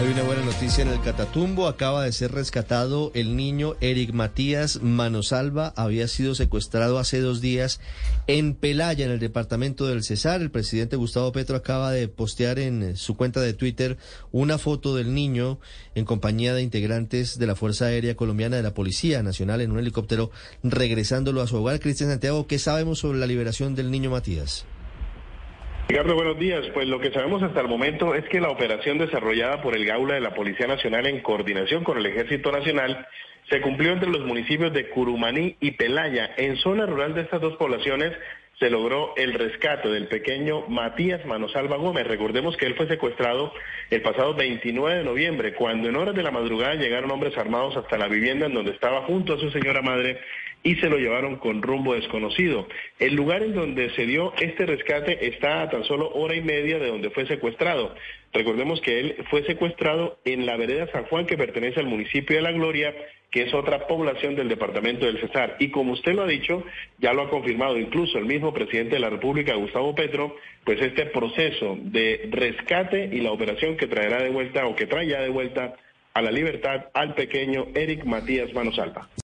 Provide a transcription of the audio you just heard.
Hay una buena noticia en el Catatumbo. Acaba de ser rescatado el niño Eric Matías Manosalva. Había sido secuestrado hace dos días en Pelaya, en el departamento del Cesar. El presidente Gustavo Petro acaba de postear en su cuenta de Twitter una foto del niño en compañía de integrantes de la Fuerza Aérea Colombiana de la Policía Nacional en un helicóptero regresándolo a su hogar. Cristian Santiago, ¿qué sabemos sobre la liberación del niño Matías? Ricardo, buenos días. Pues lo que sabemos hasta el momento es que la operación desarrollada por el Gaula de la Policía Nacional en coordinación con el Ejército Nacional se cumplió entre los municipios de Curumaní y Pelaya. En zona rural de estas dos poblaciones se logró el rescate del pequeño Matías Manosalva Gómez. Recordemos que él fue secuestrado el pasado 29 de noviembre, cuando en horas de la madrugada llegaron hombres armados hasta la vivienda en donde estaba junto a su señora madre y se lo llevaron con rumbo desconocido. El lugar en donde se dio este rescate está a tan solo hora y media de donde fue secuestrado. Recordemos que él fue secuestrado en la vereda San Juan, que pertenece al municipio de La Gloria, que es otra población del departamento del Cesar. Y como usted lo ha dicho, ya lo ha confirmado incluso el mismo presidente de la República, Gustavo Petro, pues este proceso de rescate y la operación que traerá de vuelta o que trae ya de vuelta a la libertad al pequeño Eric Matías Manosalva.